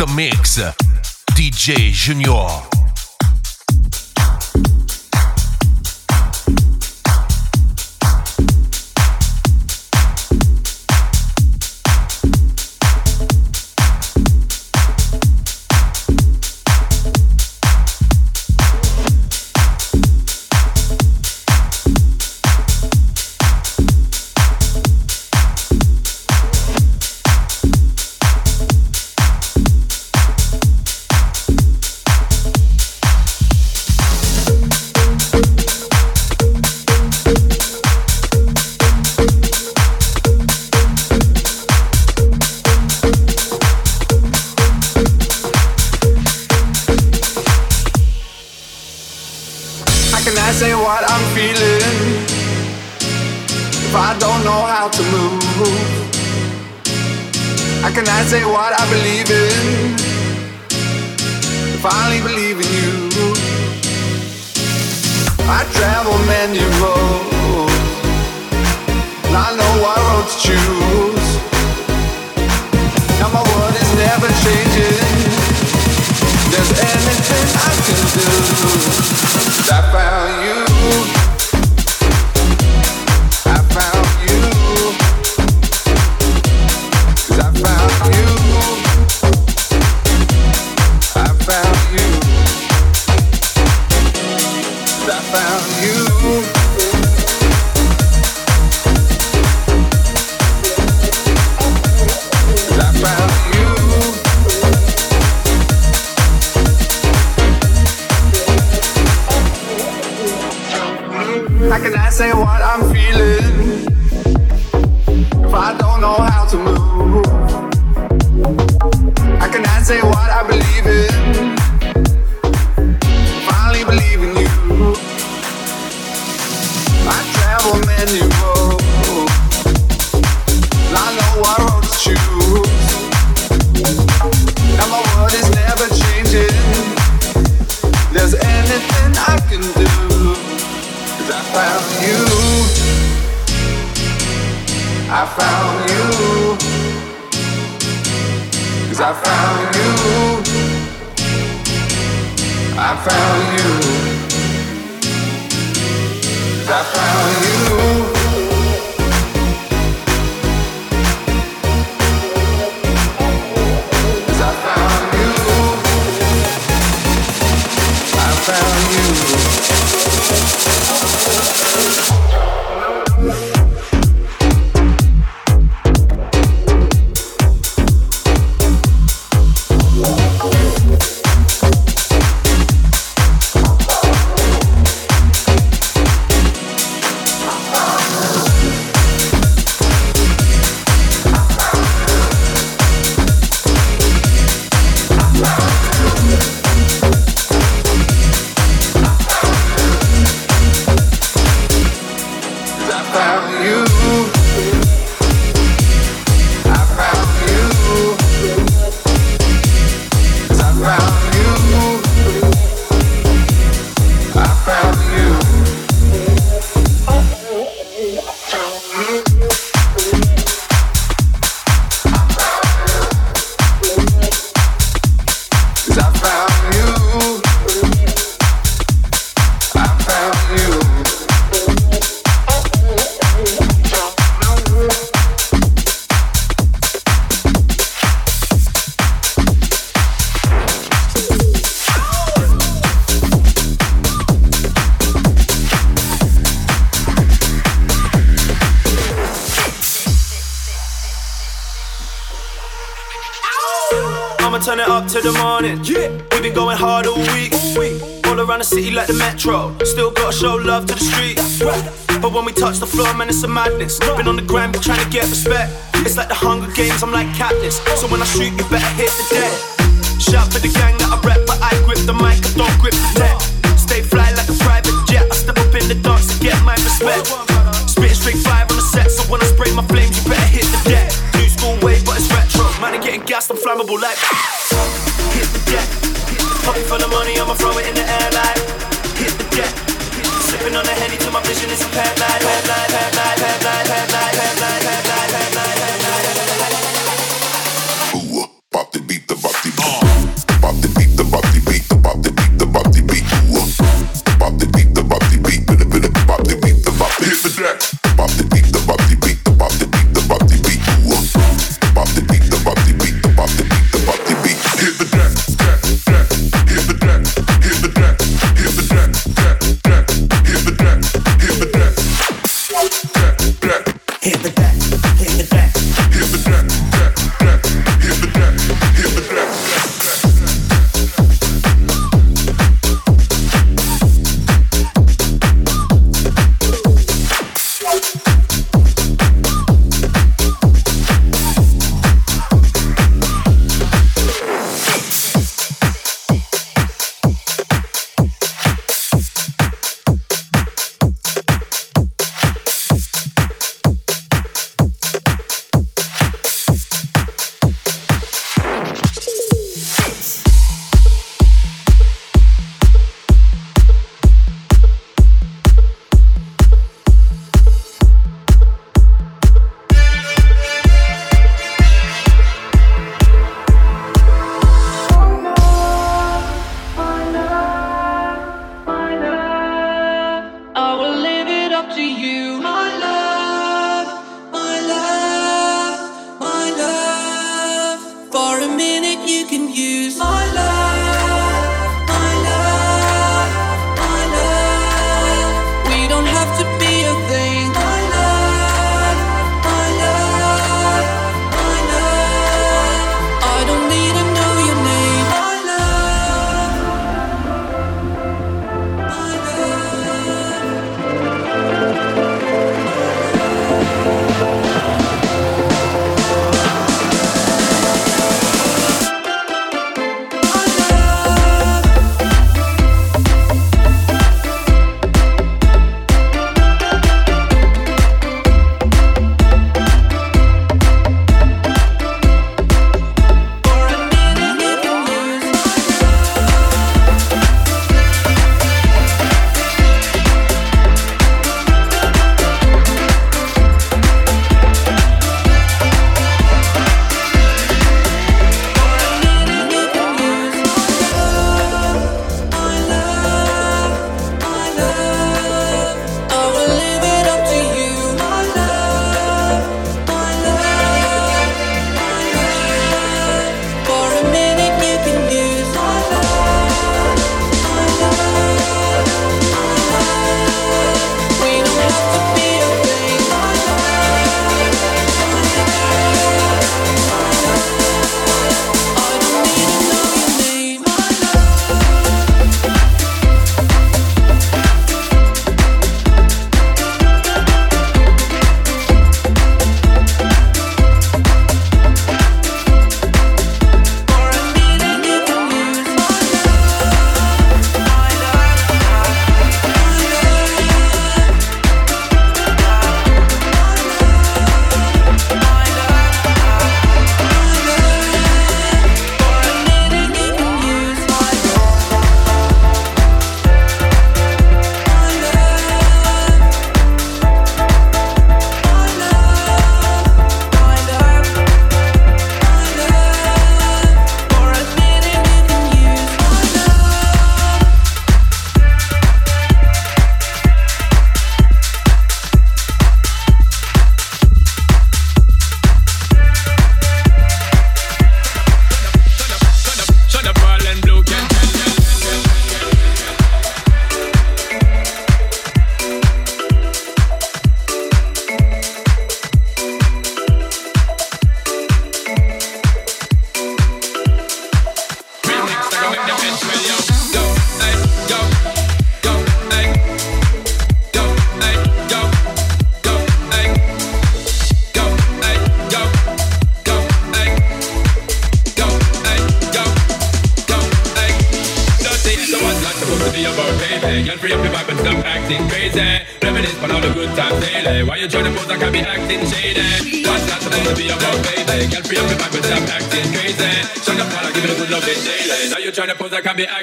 Master Mix, DJ Junior. It's a madness. Been on the grind, but trying to get respect. It's like the Hunger Games, I'm like Katniss. So when I shoot, you better hit the deck. Shout for the gang that I rep, but I grip the mic, I don't grip the net. Stay fly like a private jet. I step up in the dance to get my respect. Spit straight five on the set, so when I spray my flames, you better hit the deck. New school wave, but it's retro. Man, I'm getting gassed, I'm flammable like. Hit the deck. Pocket full of money, I'ma throw it in the air like. Deck. Sipping on the henny till my vision is impaired like. Pop the beat, the pop hit the deck.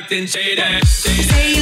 Acting shady. shady.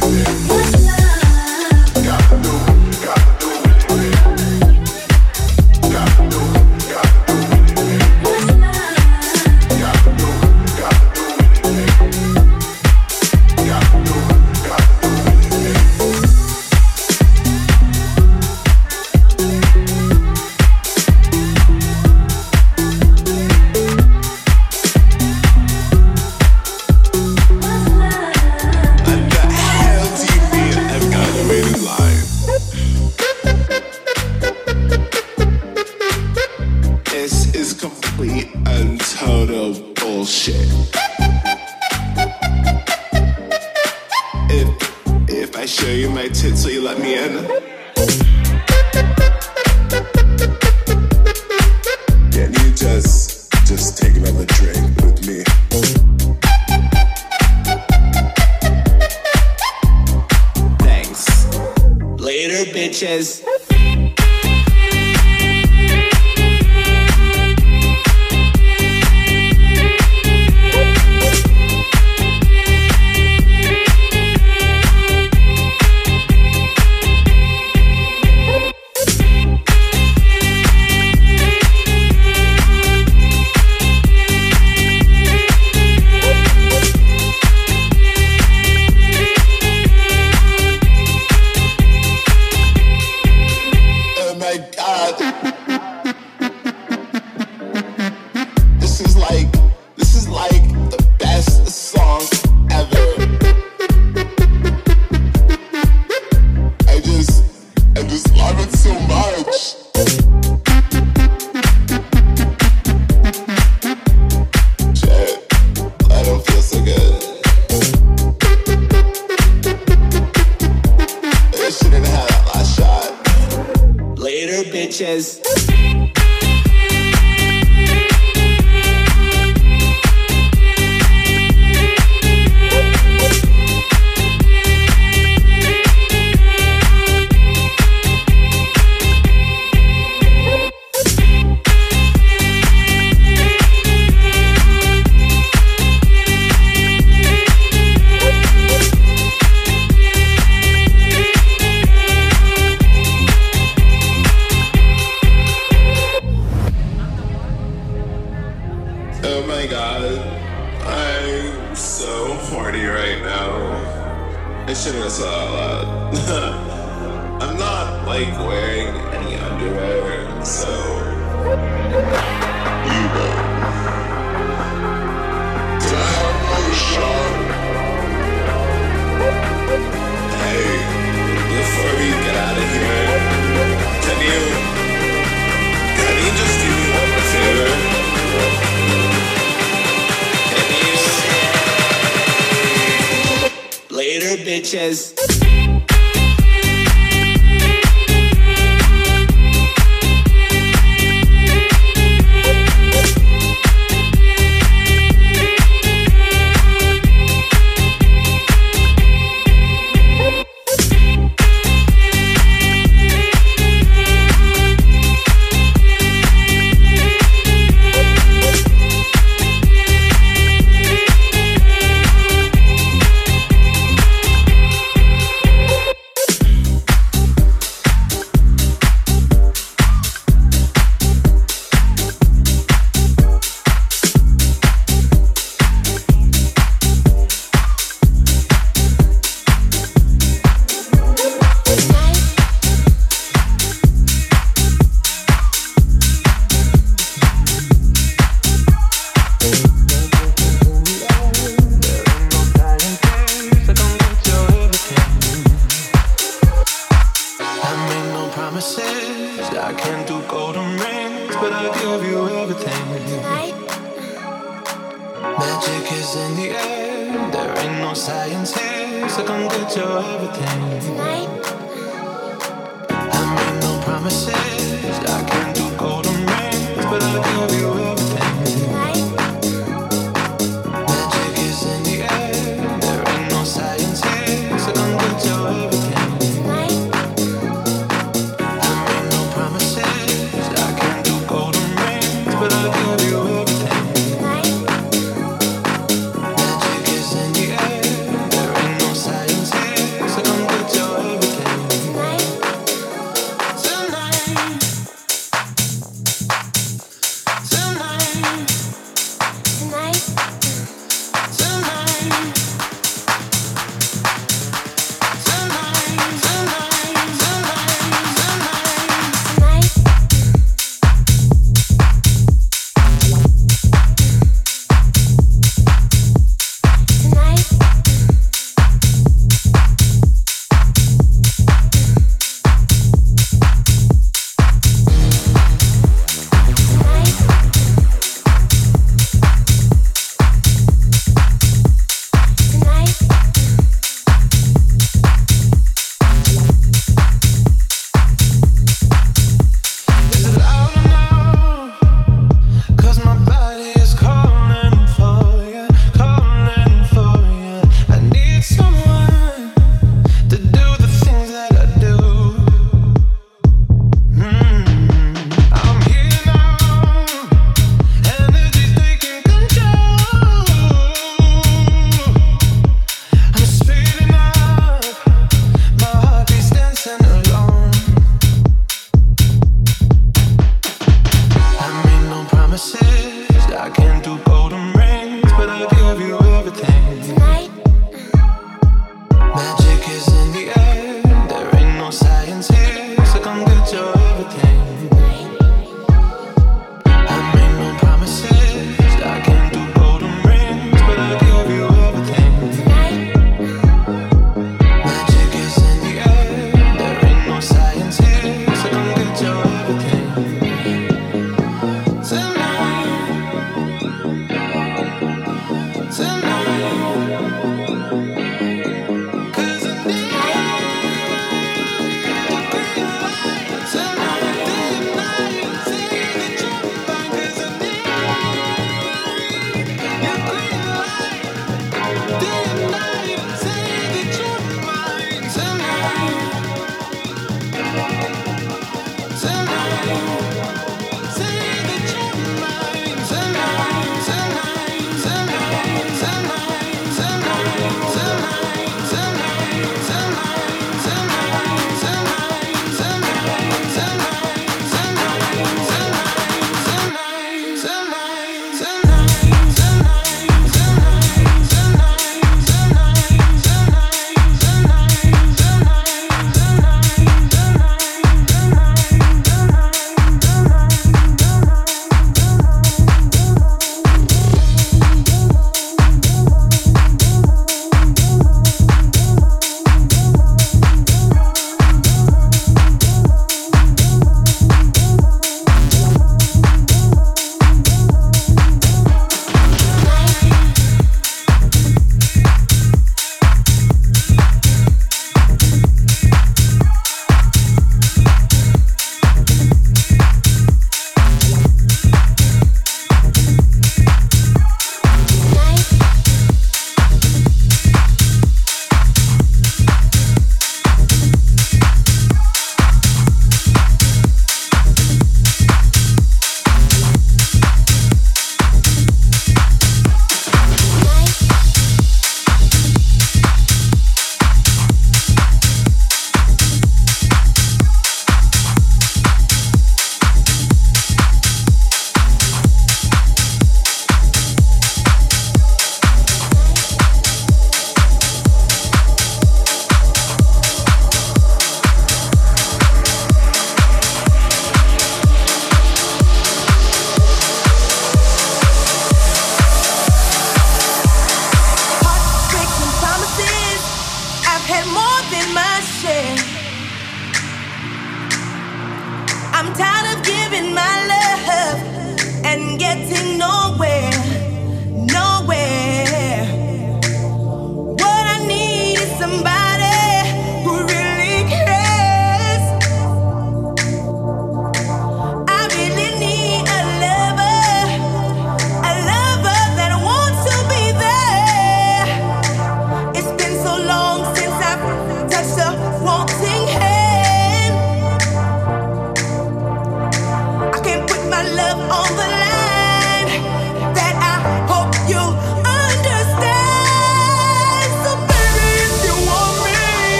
To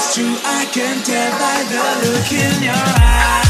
It's true, I can tell by the look in your eyes.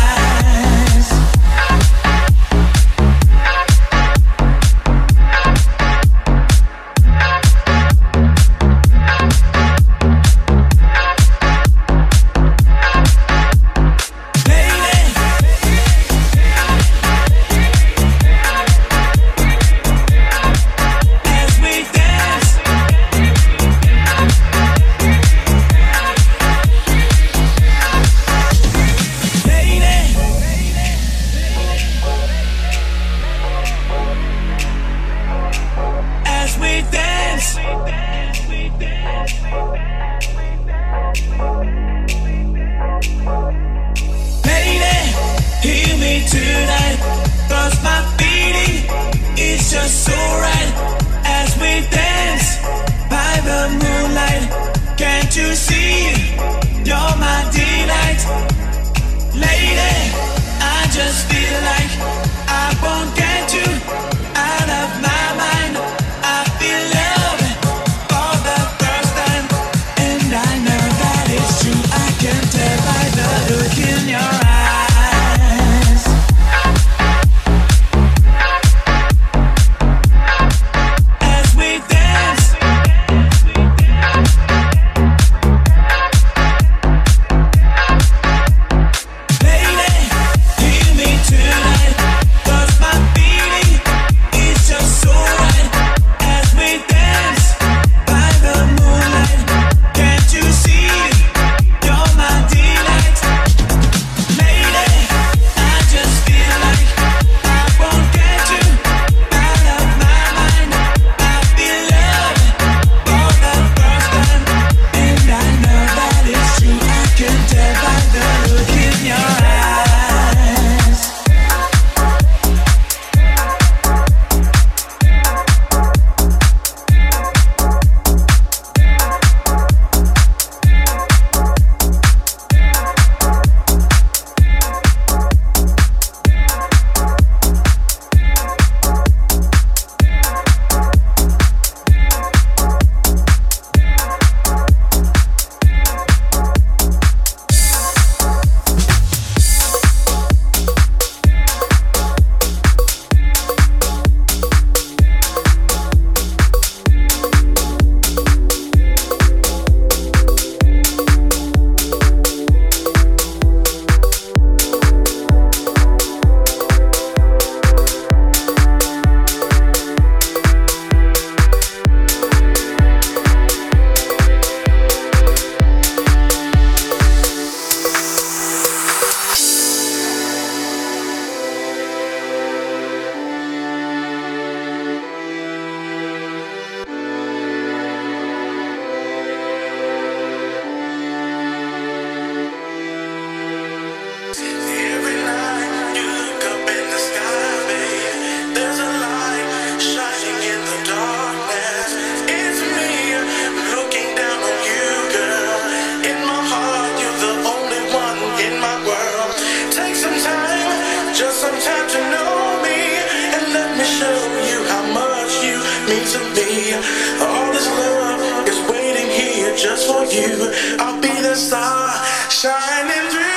All this love is waiting here just for you. I'll be the star shining through.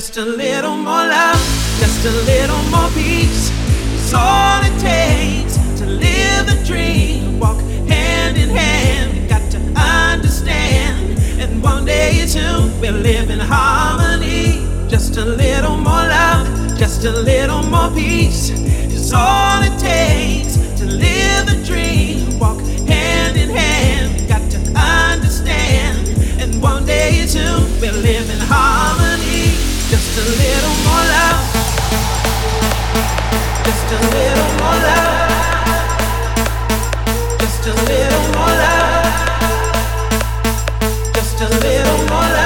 Just a little more love, just a little more peace. It's all it takes to live the dream. Walk hand in hand, you got to understand. And one day too, we'll live in harmony. Just a little more love, just a little more peace. It's all it takes to live the dream. Walk hand in hand, you got to understand. And one day too, we'll live in harmony. Just a little more love. Just a little more love. Just a little more love. Just a little more love.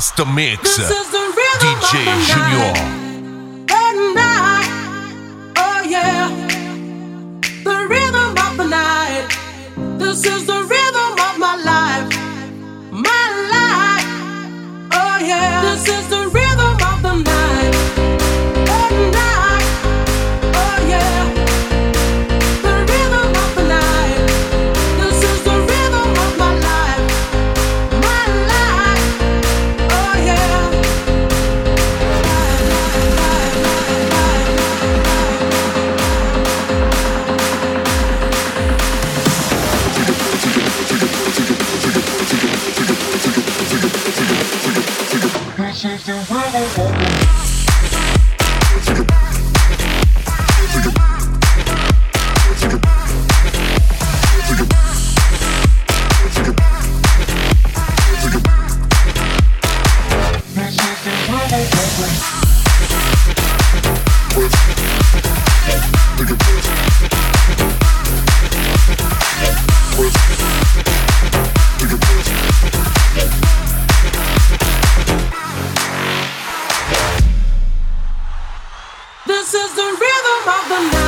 Master Mix. DJ Junior. The. This is This is the rhythm of the night.